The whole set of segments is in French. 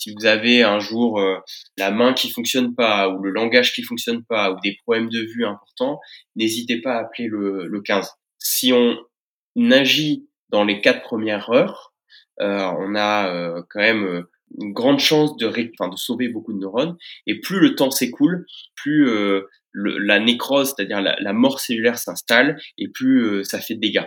Si vous avez un jour la main qui fonctionne pas ou le langage qui fonctionne pas ou des problèmes de vue importants, n'hésitez pas à appeler le, le 15. Si on agit dans les quatre premières heures, on a quand même une grande chance de, sauver beaucoup de neurones. Et plus le temps s'écoule, plus euh, la nécrose, c'est-à-dire la, la, mort cellulaire s'installe, et plus euh, ça fait de dégâts.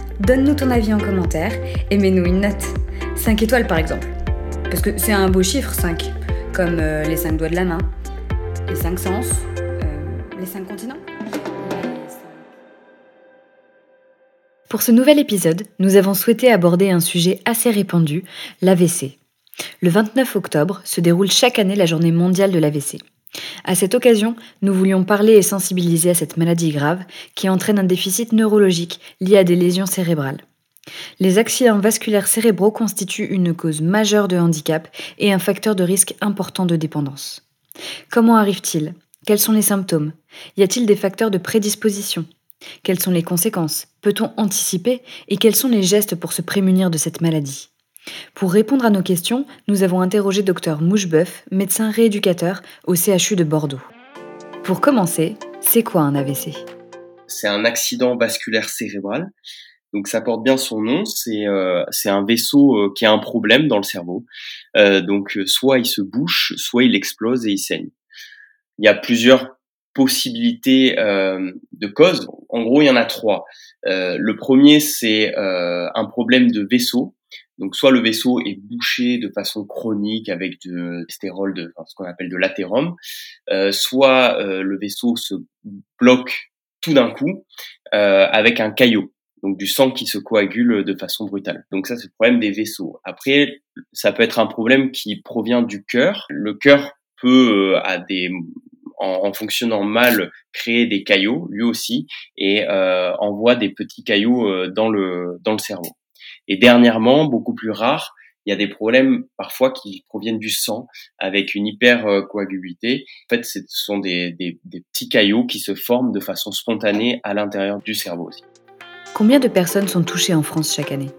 donne-nous ton avis en commentaire et mets-nous une note. 5 étoiles par exemple. Parce que c'est un beau chiffre 5, comme euh, les 5 doigts de la main les cinq sens, euh, les cinq continents. Pour ce nouvel épisode, nous avons souhaité aborder un sujet assez répandu, l'AVC. Le 29 octobre se déroule chaque année la journée mondiale de l'AVC. À cette occasion, nous voulions parler et sensibiliser à cette maladie grave qui entraîne un déficit neurologique lié à des lésions cérébrales. Les accidents vasculaires cérébraux constituent une cause majeure de handicap et un facteur de risque important de dépendance. Comment arrive-t-il Quels sont les symptômes? Y a-t-il des facteurs de prédisposition? Quelles sont les conséquences? Peut-on anticiper? Et quels sont les gestes pour se prémunir de cette maladie? Pour répondre à nos questions, nous avons interrogé Dr Moucheboeuf, médecin rééducateur au CHU de Bordeaux. Pour commencer, c'est quoi un AVC C'est un accident vasculaire cérébral donc ça porte bien son nom, c'est euh, un vaisseau euh, qui a un problème dans le cerveau. Euh, donc soit il se bouche, soit il explose et il saigne. Il y a plusieurs possibilités de causes. En gros, il y en a trois. le premier, c'est un problème de vaisseau. Donc soit le vaisseau est bouché de façon chronique avec de stérol, de ce qu'on appelle de l'athérome, soit le vaisseau se bloque tout d'un coup avec un caillot donc du sang qui se coagule de façon brutale. Donc ça, c'est le problème des vaisseaux. Après, ça peut être un problème qui provient du cœur. Le cœur peut, euh, des, en, fonctionnant mal, créer des caillots, lui aussi, et euh, envoie des petits caillots euh, dans le cerveau. Et dernièrement, beaucoup plus rare, il y a des problèmes parfois qui proviennent du sang avec une hypercoagulité. En fait, ce sont des, des, des petits caillots qui se forment de façon spontanée à l'intérieur du cerveau aussi. Combien de personnes sont touchées en France chaque année?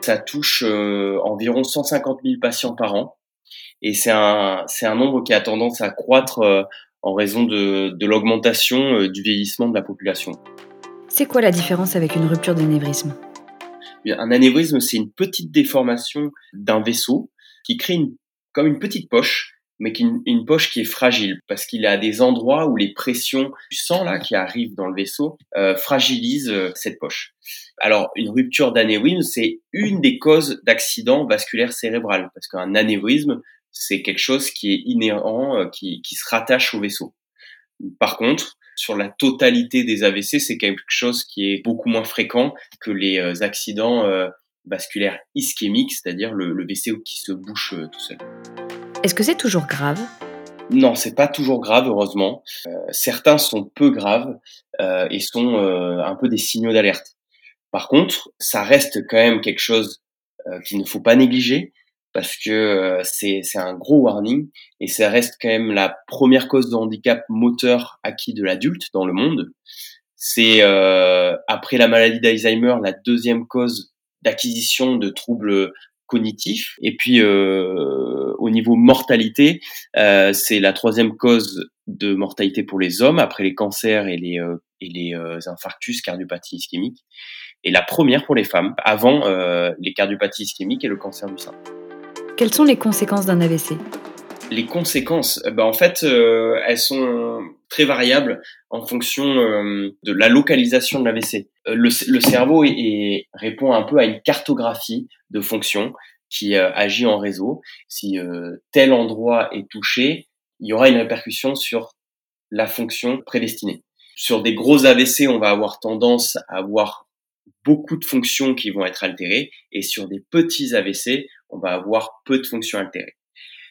Ça touche euh, environ 150 000 patients par an. Et c'est un, c'est un nombre qui a tendance à croître euh, en raison de, de l'augmentation euh, du vieillissement de la population. C'est quoi la différence avec une rupture d'anévrisme? Un anévrisme, c'est une petite déformation d'un vaisseau qui crée une, comme une petite poche mais qu'une une poche qui est fragile parce qu'il a des endroits où les pressions du sang là qui arrivent dans le vaisseau euh, fragilisent euh, cette poche. Alors une rupture d'anévrisme c'est une des causes d'accident vasculaire cérébral parce qu'un anévrisme c'est quelque chose qui est inhérent, euh, qui, qui se rattache au vaisseau. Par contre, sur la totalité des AVC, c'est quelque chose qui est beaucoup moins fréquent que les euh, accidents vasculaires ischémiques, c'est-à-dire le, le vaisseau qui se bouche tout seul. Est-ce que c'est toujours grave? Non, c'est pas toujours grave, heureusement. Euh, certains sont peu graves euh, et sont euh, un peu des signaux d'alerte. Par contre, ça reste quand même quelque chose euh, qu'il ne faut pas négliger parce que euh, c'est un gros warning et ça reste quand même la première cause de handicap moteur acquis de l'adulte dans le monde. C'est après la maladie d'Alzheimer la deuxième cause d'acquisition de troubles cognitifs. Et puis au niveau mortalité, euh, c'est la troisième cause de mortalité pour les hommes après les cancers et les, euh, et les euh, infarctus, cardiopathies ischémiques. Et la première pour les femmes, avant les cardiopathies ischémiques et le cancer du sein. Quelles sont les conséquences d'un AVC les conséquences, ben en fait, elles sont très variables en fonction de la localisation de l'AVC. Le, le, cerveau répond un peu à une cartographie de fonctions qui euh, agit en réseau. Si euh, tel endroit est touché, il y aura une répercussion sur la fonction prédestinée. Sur des gros AVC, on va avoir tendance à avoir beaucoup de fonctions qui vont être altérées, et sur des petits AVC, on va avoir peu de fonctions altérées.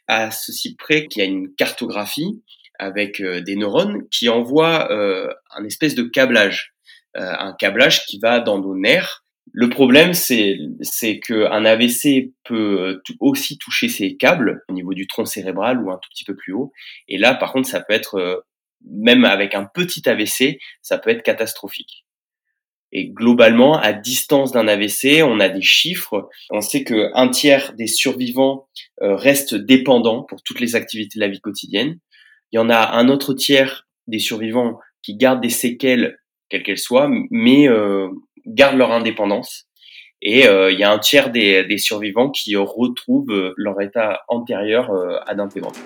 À ceci près qu'il y a une cartographie avec euh, des neurones qui envoient euh, un espèce de câblage, euh, un câblage qui va dans nos nerfs. Le problème, c'est c'est qu'un AVC peut aussi toucher ces câbles au niveau du tronc cérébral ou un tout petit peu plus haut. Et là, par contre, ça peut être même avec un petit AVC, ça peut être catastrophique. Et globalement, à distance d'un AVC, on a des chiffres. On sait que un tiers des survivants restent dépendants pour toutes les activités de la vie quotidienne. Il y en a un autre tiers des survivants qui gardent des séquelles, quelles qu'elles soient, mais euh, gardent leur indépendance. Et euh, il y a un tiers des, survivants qui retrouvent euh, leur état antérieur à d'intégrante.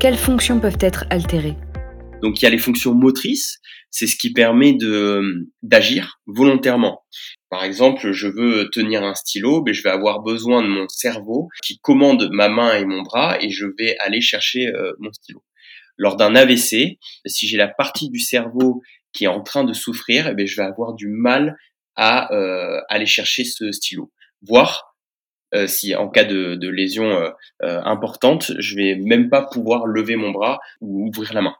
Quelles fonctions peuvent être altérées? Donc il y a les fonctions motrices, c'est ce qui permet de d'agir volontairement. Par exemple, je veux tenir un stylo, mais je vais avoir besoin de mon cerveau qui commande ma main et mon bras et je vais aller chercher mon stylo lors d'un AVC, si j'ai la partie du cerveau qui est en train de souffrir, eh je vais avoir du mal à euh, aller chercher ce stylo. Voire, euh, si en cas de, de lésion euh, euh, importante, je vais même pas pouvoir lever mon bras ou ouvrir la main.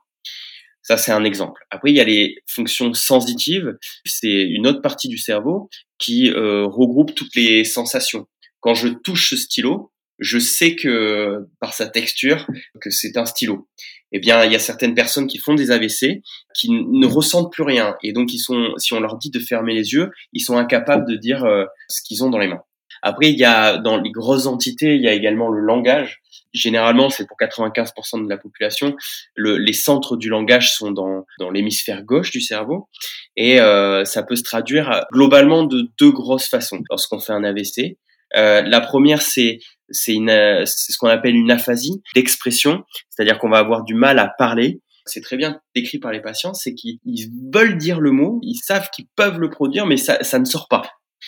Ça, c'est un exemple. Après, il y a les fonctions sensitives. C'est une autre partie du cerveau qui euh, regroupe toutes les sensations. Quand je touche ce stylo, je sais que par sa texture que c'est un stylo. Eh bien, il y a certaines personnes qui font des AVC qui ne ressentent plus rien et donc ils sont, si on leur dit de fermer les yeux, ils sont incapables de dire euh, ce qu'ils ont dans les mains. Après, il y a dans les grosses entités, il y a également le langage. Généralement, c'est pour 95% de la population. Le, les centres du langage sont dans, dans l'hémisphère gauche du cerveau et euh, ça peut se traduire globalement de deux grosses façons lorsqu'on fait un AVC. Euh, la première, c'est c'est ce qu'on appelle une aphasie d'expression, c'est-à-dire qu'on va avoir du mal à parler. C'est très bien décrit par les patients, c'est qu'ils veulent dire le mot, ils savent qu'ils peuvent le produire, mais ça, ça ne sort pas.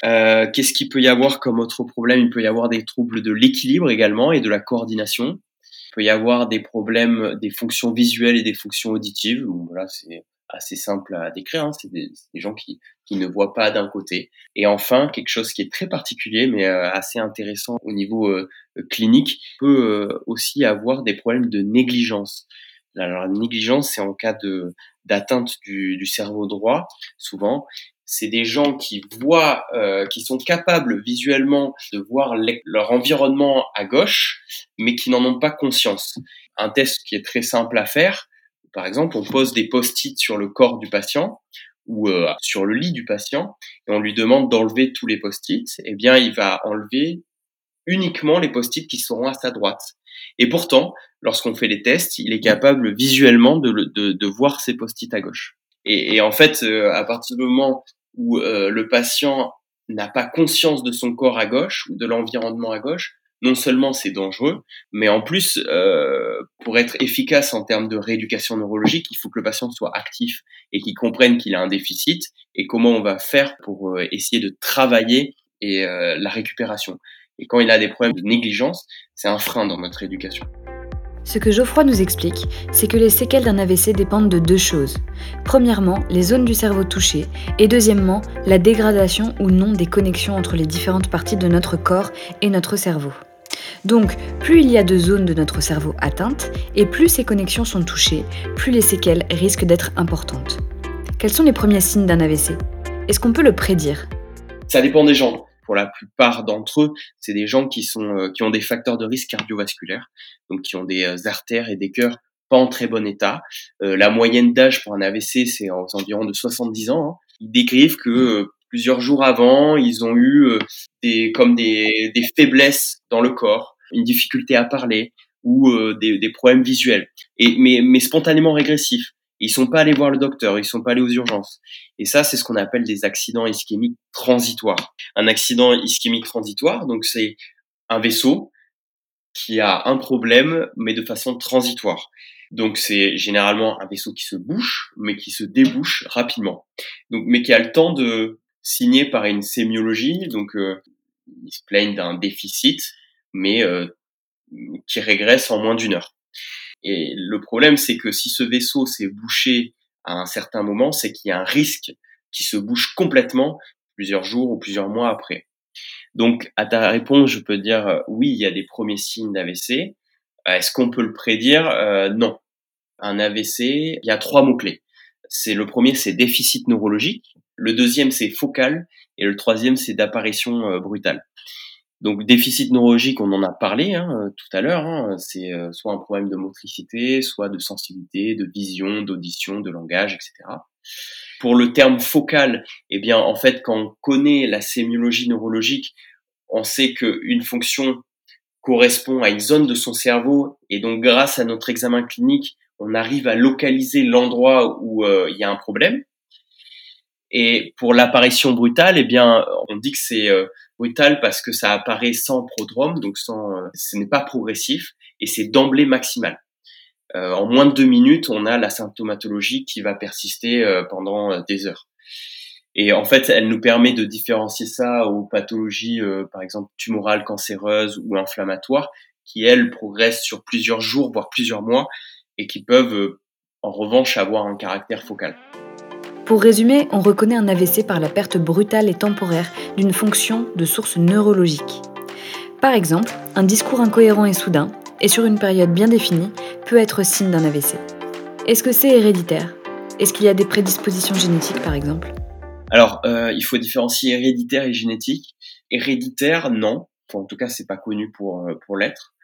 Euh, Qu'est-ce qu'il peut y avoir comme autre problème? Il peut y avoir des troubles de l'équilibre également et de la coordination. Il peut y avoir des problèmes des fonctions visuelles et des fonctions auditives. Bon, voilà, c'est assez simple à décrire. Hein. C'est des, des, gens qui, qui ne voient pas d'un côté. Et enfin, quelque chose qui est très particulier, mais euh, assez intéressant au niveau euh, clinique, peut euh, aussi avoir des problèmes de négligence. Alors, la négligence, c'est en cas de d'atteinte du, du, cerveau droit, souvent. C'est des gens qui voient, qui sont capables visuellement de voir leur environnement à gauche, mais qui n'en ont pas conscience. Un test qui est très simple à faire, par exemple, on pose des post-it sur le corps du patient ou euh, sur le lit du patient et on lui demande d'enlever tous les post-it, eh bien, il va enlever uniquement les post-it qui seront à sa droite. Et pourtant, lorsqu'on fait les tests, il est capable visuellement de, de, de voir ses post-it à gauche. Et, et en fait, euh, à partir du moment où euh, le patient n'a pas conscience de son corps à gauche ou de l'environnement à gauche, non seulement c'est dangereux, mais en plus, euh, pour être efficace en termes de rééducation neurologique, il faut que le patient soit actif et qu'il comprenne qu'il a un déficit et comment on va faire pour euh, essayer de travailler et euh, la récupération. Et quand il a des problèmes de négligence, c'est un frein dans notre éducation. Ce que Geoffroy nous explique, c'est que les séquelles d'un AVC dépendent de deux choses. Premièrement, les zones du cerveau touchées, et deuxièmement, la dégradation ou non des connexions entre les différentes parties de notre corps et notre cerveau. Donc, plus il y a de zones de notre cerveau atteintes, et plus ces connexions sont touchées, plus les séquelles risquent d'être importantes. Quels sont les premiers signes d'un AVC Est-ce qu'on peut le prédire? Ça dépend des gens. Pour la plupart d'entre eux, c'est des gens qui, sont, euh, qui ont des facteurs de risque cardiovasculaires, donc qui ont des euh, artères et des cœurs pas en très bon état. Euh, la moyenne d'âge pour un AVC, c'est aux environs de 70 ans. Hein. Ils décrivent que plusieurs jours avant, ils ont eu des, comme des, des faiblesses dans le corps, une difficulté à parler ou des, des, problèmes visuels, et, mais, mais spontanément régressifs. Ils sont pas allés voir le docteur, ils sont pas allés aux urgences. Et ça, c'est ce qu'on appelle des accidents ischémiques transitoires. Un accident ischémique transitoire, donc c'est un vaisseau qui a un problème, mais de façon transitoire. Donc c'est généralement un vaisseau qui se bouche, mais qui se débouche rapidement. Donc, mais qui a le temps de signé par une sémiologie, donc euh, ils se plaignent d'un déficit, mais euh, qui régresse en moins d'une heure. Et le problème, c'est que si ce vaisseau s'est bouché à un certain moment, c'est qu'il y a un risque qui se bouge complètement plusieurs jours ou plusieurs mois après. Donc, à ta réponse, je peux dire euh, oui, il y a des premiers signes d'AVC. Est-ce qu'on peut le prédire? Euh, Non. Un AVC, il y a trois mots-clés. C'est le premier, c'est déficit neurologique. Le deuxième, c'est focal. Et le troisième, c'est d'apparition euh, brutale. Donc déficit neurologique, on en a parlé hein, euh, tout à l'heure. Hein, c'est euh, soit un problème de motricité, soit de sensibilité, de vision, d'audition, de langage, etc. Pour le terme focal, eh bien en fait, quand on connaît la sémiologie neurologique, on sait qu'une fonction correspond à une zone de son cerveau, et donc grâce à notre examen clinique, on arrive à localiser l'endroit où il y a un problème. Et pour l'apparition brutale, eh bien, on dit que c'est euh, brutal parce que ça apparaît sans prodrome, donc sans, euh, ce n'est pas progressif et c'est d'emblée maximal. Euh, en moins de deux minutes, on a la symptomatologie qui va persister pendant des heures. Et en fait, elle nous permet de différencier ça aux pathologies, par exemple, tumorales, cancéreuses ou inflammatoires, qui, elles, progressent sur plusieurs jours, voire plusieurs mois, et qui peuvent, en revanche, avoir un caractère focal. Pour résumer, on reconnaît un AVC par la perte brutale et temporaire d'une fonction de source neurologique. Par exemple, un discours incohérent et soudain, et sur une période bien définie, peut être signe d'un AVC. Est-ce que c'est héréditaire? Est-ce qu'il y a des prédispositions génétiques par exemple? Alors, euh, il faut différencier héréditaire et génétique. Héréditaire, non. en tout cas, c'est pas connu pour, euh, pour l'être.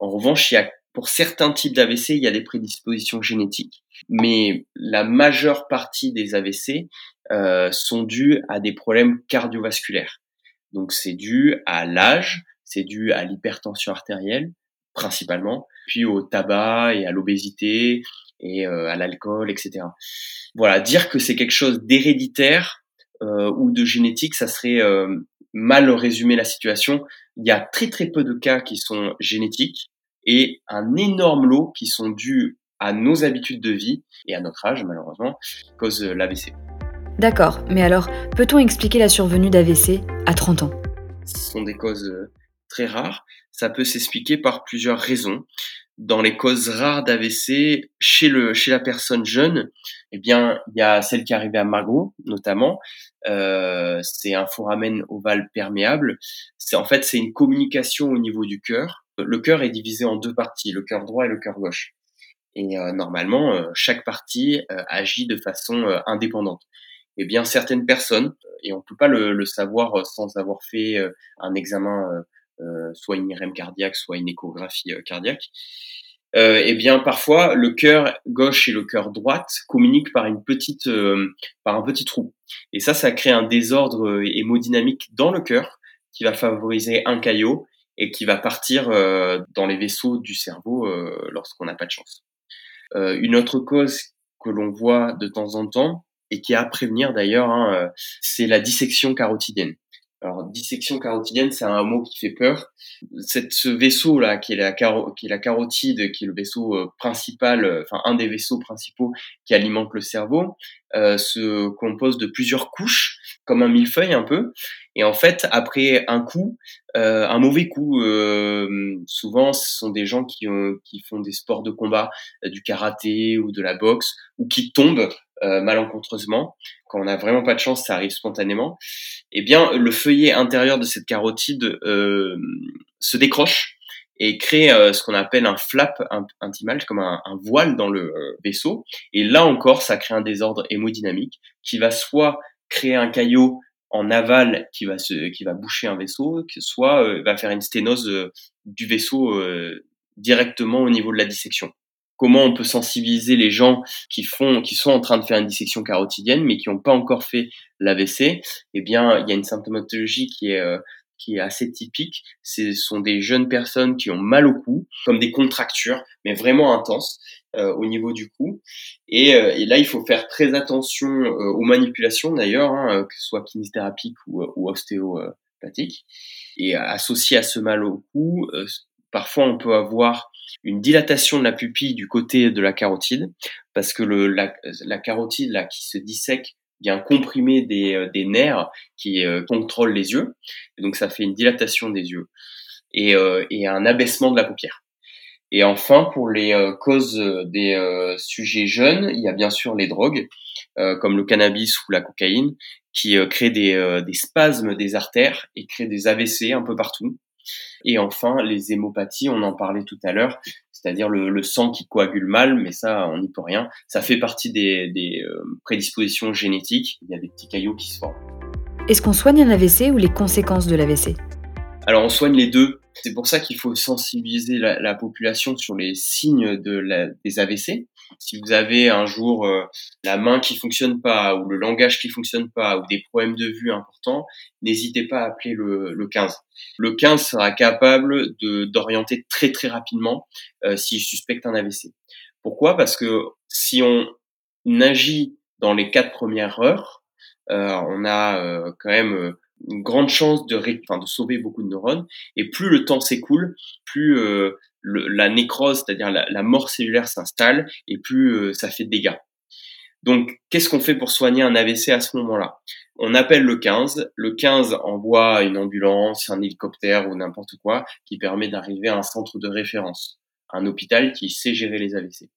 En revanche, il y a pour certains types d'AVC, il y a des prédispositions génétiques, mais la majeure partie des AVC euh, sont dus à des problèmes cardiovasculaires. Donc c'est dû à l'âge, c'est dû à l'hypertension artérielle principalement, puis au tabac et à l'obésité et euh, à l'alcool, etc. Voilà, dire que c'est quelque chose d'héréditaire euh, ou de génétique, ça serait euh, mal résumer la situation. Il y a très très peu de cas qui sont génétiques et un énorme lot qui sont dus à nos habitudes de vie et à notre âge, malheureusement, cause l'AVC. D'accord, mais alors, peut-on expliquer la survenue d'AVC à 30 ans? Ce sont des causes euh, très rares. Ça peut s'expliquer par plusieurs raisons. Dans les causes rares d'AVC, chez, le, chez la personne jeune, eh bien, il y a celle qui est arrivée à Margot, notamment. Euh, c'est un foramen ovale perméable. C'est en fait c'est une communication au niveau du cœur le cœur est divisé en deux parties, le cœur droit et le cœur gauche. Et euh, normalement, euh, chaque partie euh, agit de façon indépendante. Et bien certaines personnes, et on peut pas le, savoir sans avoir fait un examen, soit une IRM cardiaque, soit une échographie cardiaque, eh bien parfois le cœur gauche et le cœur droite communiquent par une petite, par un petit trou. Et ça, ça crée un désordre hémodynamique dans le cœur qui va favoriser un caillot et qui va partir euh, dans les vaisseaux du cerveau euh, lorsqu'on n'a pas de chance. Euh, une autre cause que l'on voit de temps en temps et qui est à prévenir d'ailleurs, hein, c'est la dissection carotidienne. Alors, dissection carotidienne, c'est un mot qui fait peur. Cette, ce est la qui est la carotide, qui est le vaisseau principal, enfin un des vaisseaux principaux qui alimente le cerveau, euh, se compose de plusieurs couches, comme un millefeuille un peu. Et en fait, après un coup, euh, un mauvais coup, euh, souvent ce sont des gens qui, ont, qui font des sports de combat, euh, du karaté ou de la boxe, ou qui tombent euh, malencontreusement. Quand on n'a vraiment pas de chance, ça arrive spontanément. Eh bien, le feuillet intérieur de cette carotide se décroche et crée ce qu'on appelle un flap intimal, comme un, un, voile dans le vaisseau. Et là encore, ça crée un désordre hémodynamique qui va soit créer un caillot en aval qui va se, qui va boucher un vaisseau, soit euh, va faire une sténose euh, du vaisseau euh, directement au niveau de la dissection. Comment on peut sensibiliser les gens qui font, qui sont en train de faire une dissection carotidienne, mais qui n'ont pas encore fait l'AVC Eh bien, il y a une symptomatologie qui est qui est assez typique. Ce sont des jeunes personnes qui ont mal au cou, comme des contractures, mais vraiment intenses euh, au niveau du cou. Et, euh, et, là, il faut faire très attention euh, aux manipulations d'ailleurs, hein, que ce soit kinésithérapique ou, ou ostéopathique. Et associé à ce mal au cou, parfois on peut avoir une dilatation de la pupille du côté de la carotide, parce que le, la, la carotide là qui se dissèque vient comprimer des, euh, des nerfs qui euh, contrôlent les yeux. Donc ça fait une dilatation des yeux et, euh, et un abaissement de la paupière. Et enfin, pour les causes des sujets jeunes, il y a bien sûr les drogues, comme le cannabis ou la cocaïne, qui créent des, des spasmes des artères et créent des AVC un peu partout. Et enfin, les hémopathies, on en parlait tout à l'heure, c'est-à-dire le, sang qui coagule mal, mais ça, on n'y peut rien. Ça fait partie des, des prédispositions génétiques. Il y a des petits caillots qui se forment. Est-ce qu'on soigne un AVC ou les conséquences de l'AVC Alors, on soigne les deux. C'est pour ça qu'il faut sensibiliser la, population sur les signes de la, des AVC. Si vous avez un jour euh, la main qui fonctionne pas ou le langage qui fonctionne pas ou des problèmes de vue importants, n'hésitez pas à appeler le, le 15. Le 15 sera capable d'orienter très très rapidement euh, s'il suspecte un AVC. Pourquoi? Parce que si on agit dans les quatre premières heures, euh, on a euh, quand même une grande chance de, enfin, de sauver beaucoup de neurones. Et plus le temps s'écoule, plus euh, la nécrose, c'est-à-dire la, mort cellulaire s'installe, et plus euh, ça fait de dégâts. Donc, qu'est-ce qu'on fait pour soigner un AVC à ce moment-là? On appelle le 15. Le 15 envoie une ambulance, un hélicoptère ou n'importe quoi qui permet d'arriver à un centre de référence, un hôpital qui sait gérer les AVC.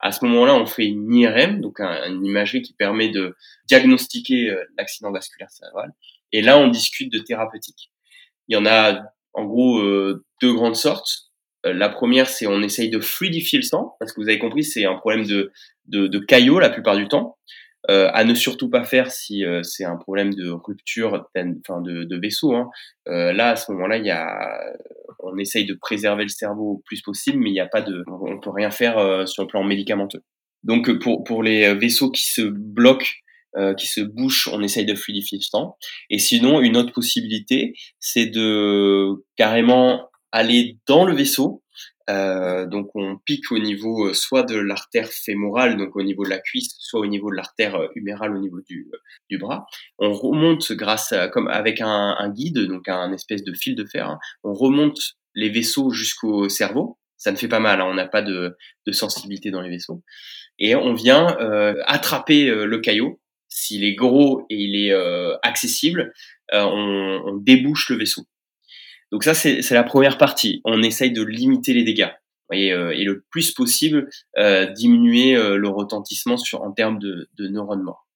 À ce moment-là, on fait une IRM, donc une imagerie qui permet de diagnostiquer euh, l'accident vasculaire cérébral. Et là, on discute de thérapeutique. Il y en a en gros euh, deux grandes sortes. Euh, la première, c'est on essaye de fluidifier le sang, parce que vous avez compris, c'est un problème de, de, de caillots la plupart du temps. Euh, à ne surtout pas faire si euh, c'est un problème de rupture enfin de, de vaisseau. Hein. Euh, là, à ce moment-là, il y a, on essaye de préserver le cerveau au plus possible, mais il n'y a pas de, on peut rien faire sur le plan médicamenteux. Donc pour pour les vaisseaux qui se bloquent qui se bouchent, on essaye de fluidifier le sang. Et sinon, une autre possibilité, c'est de carrément aller dans le vaisseau euh, donc on pique au niveau euh, soit de l'artère fémorale, donc au niveau de la cuisse, soit au niveau de l'artère euh, humérale au niveau du, du bras. On remonte grâce à, comme avec un, un guide, donc un espèce de fil de fer, hein. on remonte les vaisseaux jusqu'au cerveau. Ça ne fait pas mal, hein, on n'a pas de, de, sensibilité dans les vaisseaux. Et on vient euh, attraper le caillot. S'il est gros et il est accessible, on, on débouche le vaisseau. Donc ça, c'est la première partie. On essaye de limiter les dégâts et, euh, et le plus possible euh, diminuer euh, le retentissement sur, en termes de, de, neurones morts.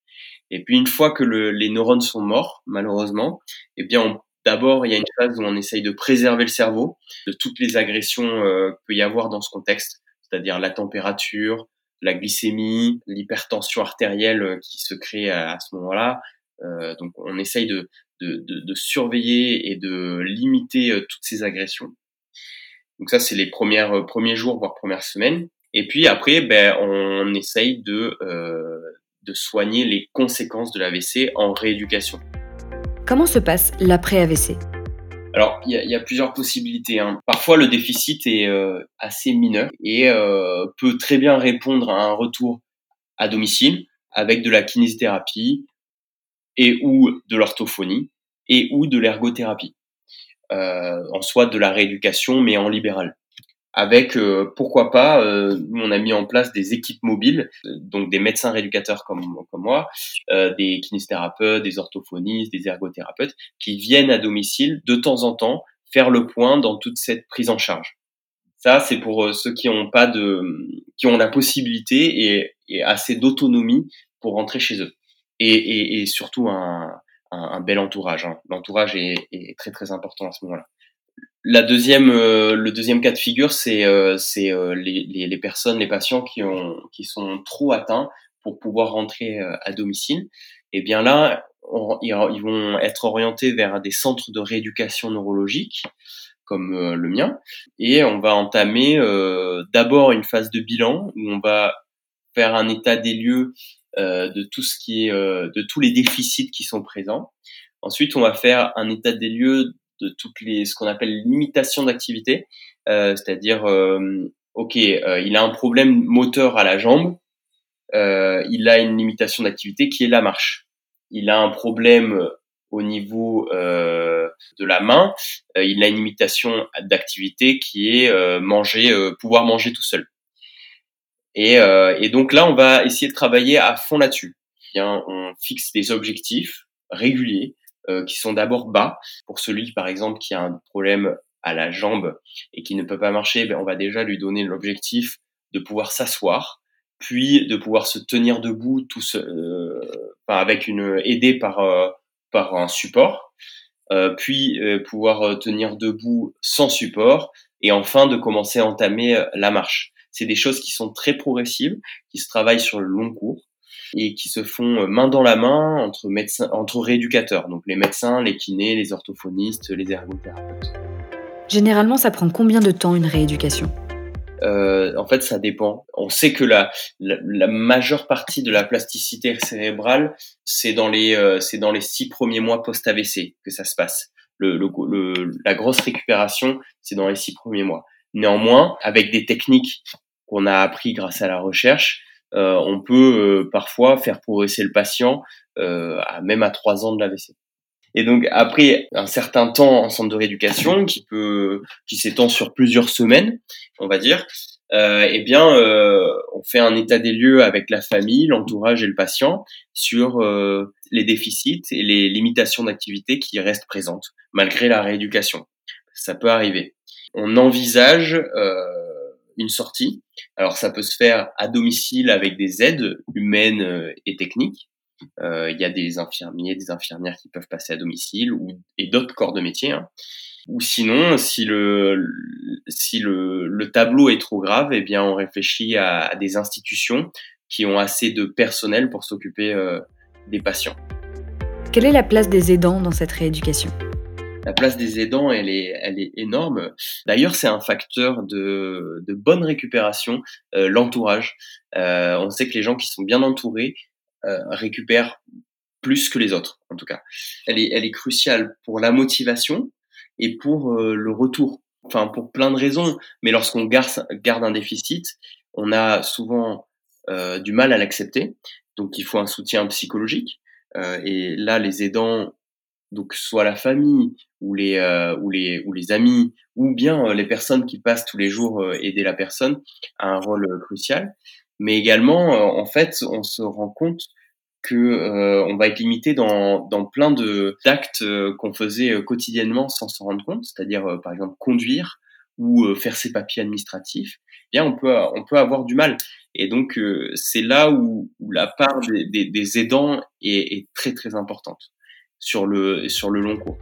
Et puis une fois que le, les neurones sont morts, malheureusement, eh bien d'abord il y a une phase où on essaye de préserver le cerveau de toutes les agressions euh, qu'il peut y avoir dans ce contexte, c'est-à-dire la température, la glycémie, l'hypertension artérielle euh, qui se crée à, ce moment-là. Euh, donc on essaye de, de, surveiller et de limiter euh, toutes ces agressions. Donc ça, c'est les premières, euh, premiers jours, voire premières semaines. Et puis après, ben, on essaye de, de soigner les conséquences de l'AVC en rééducation. Comment se passe l'après-AVC alors, il y, a, plusieurs possibilités. Hein. Parfois, le déficit est assez mineur et peut très bien répondre à un retour à domicile avec de la kinésithérapie, et ou de l'orthophonie et ou de l'ergothérapie. Euh, en soit de la rééducation, mais en libéral. Avec, euh, pourquoi pas, euh, on a mis en place des équipes mobiles, donc des médecins rééducateurs comme, comme moi, euh, des kinésithérapeutes, des orthophonistes, des ergothérapeutes, qui viennent à domicile de temps en temps faire le point dans toute cette prise en charge. Ça, c'est pour ceux qui ont pas de, qui ont la possibilité et, et assez d'autonomie pour rentrer chez eux et, et, et surtout un, un, un, bel entourage. Hein. L'entourage est, est, très très important à ce moment-là. La deuxième, euh, le deuxième cas de figure, c'est euh, euh les, les, les, personnes, les patients qui, ont, qui sont trop atteints pour pouvoir rentrer euh, à domicile. Et eh bien là, ils vont être orientés vers des centres de rééducation neurologique comme euh, le mien, et on va entamer d'abord une phase de bilan où on va faire un état des lieux euh, de tout ce qui est, euh, de tous les déficits qui sont présents. Ensuite, on va faire un état des lieux de toutes les, ce qu'on appelle limitation d'activité, euh, c'est-à-dire, ok, il a un problème moteur à la jambe, il a une limitation d'activité qui est la marche. Il a un problème au niveau euh, de la main, il a une limitation d'activité qui est manger, pouvoir manger tout seul. Et, euh, et, donc là, on va essayer de travailler à fond là-dessus. On fixe des objectifs réguliers euh, qui sont d'abord bas pour celui, par exemple, qui a un problème à la jambe et qui ne peut pas marcher, ben, on va déjà lui donner l'objectif de pouvoir s'asseoir, puis de pouvoir se tenir debout tout euh, avec une aidé par euh, par un support, euh, puis euh, pouvoir tenir debout sans support, et enfin de commencer à entamer la marche. C'est des choses qui sont très progressives, qui se travaillent sur le long cours et qui se font main dans la main entre médecins, entre rééducateurs, donc les médecins, les kinés, les orthophonistes, les ergothérapeutes. Généralement, ça prend combien de temps une rééducation? Euh, en fait, ça dépend. On sait que la, la, majeure partie de la plasticité cérébrale, c'est dans les euh, c'est dans les six premiers mois post AVC que ça se passe. Le, le, la grosse récupération, c'est dans les six premiers mois. Néanmoins, avec des techniques qu'on a appris grâce à la recherche, euh, on peut euh, parfois faire progresser le patient euh, à, même à trois ans de l'AVC. Et donc après un certain temps en centre de rééducation qui peut qui s'étend sur plusieurs semaines, on va dire, euh, eh bien euh, on fait un état des lieux avec la famille, l'entourage et le patient sur euh, les déficits et les limitations d'activité qui restent présentes malgré la rééducation. Ça peut arriver. On envisage euh, une sortie. Alors ça peut se faire à domicile avec des aides humaines euh, et techniques euh, il y a des infirmiers, des infirmières qui peuvent passer à domicile ou, et d'autres corps de métier. Hein. Ou sinon, si le, si le, le, tableau est trop grave, eh bien, on réfléchit à, à des institutions qui ont assez de personnel pour s'occuper euh, des patients. Quelle est la place des aidants dans cette rééducation? La place des aidants, elle est, elle est énorme. D'ailleurs, c'est un facteur de, de bonne récupération, euh, l'entourage. Euh, on sait que les gens qui sont bien entourés euh, récupère plus que les autres, en tout cas. Elle est, elle est cruciale pour la motivation et pour euh, le retour. Enfin, pour plein de raisons. Mais lorsqu'on garde, garde un déficit, on a souvent euh, du mal à l'accepter. Donc, il faut un soutien psychologique. Euh, et là, les aidants, donc soit la famille ou les euh, ou les ou les amis ou bien les personnes qui passent tous les jours aider la personne, a un rôle crucial mais également, euh, en fait, on se rend compte que euh, on va être limité dans, dans plein de d'actes euh, qu'on faisait quotidiennement sans s'en rendre compte, c'est-à-dire par exemple conduire ou faire ses papiers administratifs. Eh bien, on peut on peut avoir du mal. Et donc c'est là où, la part des aidants est, est, très très importante sur le sur le long cours.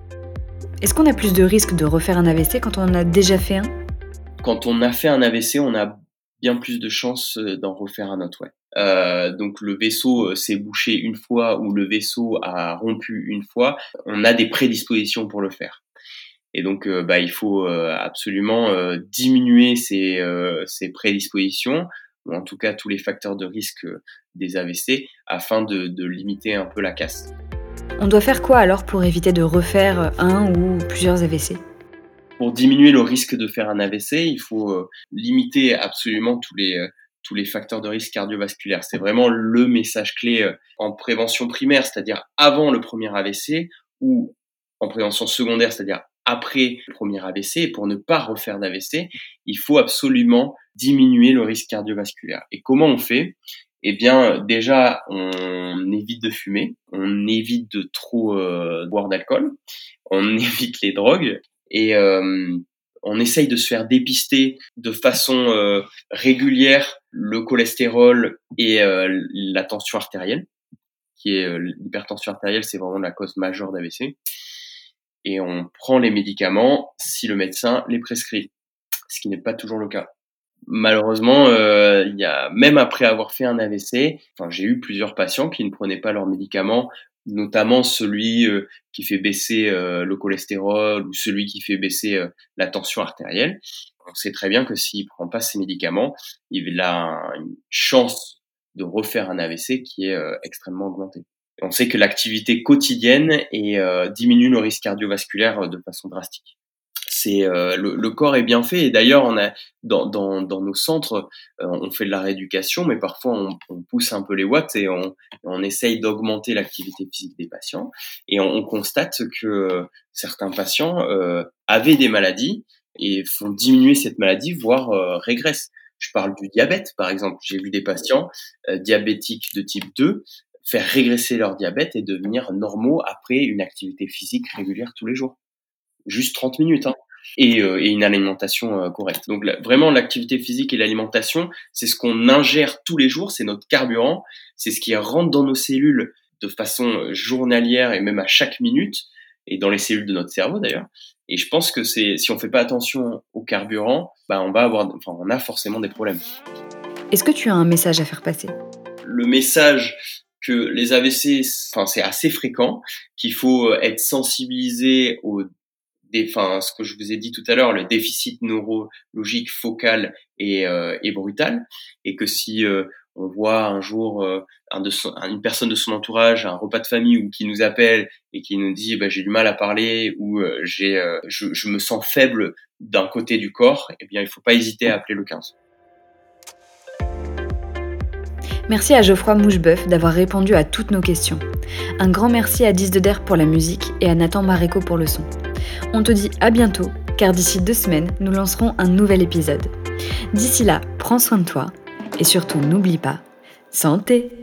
Est-ce qu'on a plus de risques de refaire un AVC quand on en a déjà fait un? Quand on a fait un AVC, on a bien plus de chances euh, d'en refaire un autre. Ouais. Euh, donc le vaisseau euh, s'est bouché une fois ou le vaisseau a rompu une fois, on a des prédispositions pour le faire. Et donc euh, bah, il faut euh, absolument diminuer ces, ces, prédispositions, ou en tout cas tous les facteurs de risque des AVC, afin de, de limiter un peu la casse. On doit faire quoi alors pour éviter de refaire un ou plusieurs AVC pour diminuer le risque de faire un AVC, il faut euh, limiter absolument tous les euh, tous les facteurs de risque cardiovasculaire. C'est vraiment le message clé euh, en prévention primaire, c'est-à-dire avant le premier AVC ou en prévention secondaire, c'est-à-dire après le premier AVC. Pour ne pas refaire d'AVC, il faut absolument diminuer le risque cardiovasculaire. Et comment on fait? Eh bien, déjà, on évite de fumer, on évite de trop boire d'alcool, on évite les drogues et euh, on essaye de se faire dépister de façon euh, régulière le cholestérol et euh, la tension artérielle, qui est l'hypertension artérielle, c'est vraiment la cause majeure d'AVC. Et on prend les médicaments si le médecin les prescrit, ce qui n'est pas toujours le cas malheureusement, euh, y a même après avoir fait un AVC, enfin, j'ai eu plusieurs patients qui ne prenaient pas leurs médicaments notamment celui euh, qui fait baisser euh, le cholestérol ou celui qui fait baisser la tension artérielle. On sait très bien que s'il prend pas ces médicaments, il a une chance de refaire un AVC qui est extrêmement augmentée. On sait que l'activité quotidienne diminue le risque cardiovasculaire de façon drastique c'est euh, le, corps est bien fait et d'ailleurs on a dans, nos centres euh, on fait de la rééducation mais parfois on, pousse un peu les watts et on, essaye d'augmenter l'activité physique des patients et on, constate que certains patients euh, avaient des maladies et font diminuer cette maladie voire régressent. Je parle du diabète par exemple. J'ai vu des patients diabétiques de type 2 faire régresser leur diabète et devenir normaux après une activité physique régulière tous les jours juste 30 minutes. Hein. Et, euh, et une alimentation euh, correcte. Donc vraiment, l'activité physique et l'alimentation, c'est ce qu'on ingère tous les jours, c'est notre carburant, c'est ce qui rentre dans nos cellules de façon journalière et même à chaque minute, et dans les cellules de notre cerveau d'ailleurs. Et je pense que c'est si on fait pas attention au carburant, bah on va avoir, enfin on a forcément des problèmes. Est-ce que tu as un message à faire passer? Le message que les AVC, enfin c'est assez fréquent, qu'il faut être sensibilisé enfin, ce que je vous ai dit tout à l'heure, le déficit neurologique focal et, euh, et brutal, et que si euh, on voit un jour euh, un de une personne de son entourage, un repas de famille, ou qui nous appelle et qui nous dit bah, j'ai du mal à parler ou euh, j'ai, euh, je, je, me sens faible d'un côté du corps, eh bien il faut pas hésiter à appeler le 15. Merci à Geoffroy Moucheboeuf d'avoir répondu à toutes nos questions. Un grand merci à Diz pour la musique et à Nathan Maréco pour le son. On te dit à bientôt, car d'ici deux semaines, nous lancerons un nouvel épisode. D'ici là, prends soin de toi et surtout n'oublie pas, santé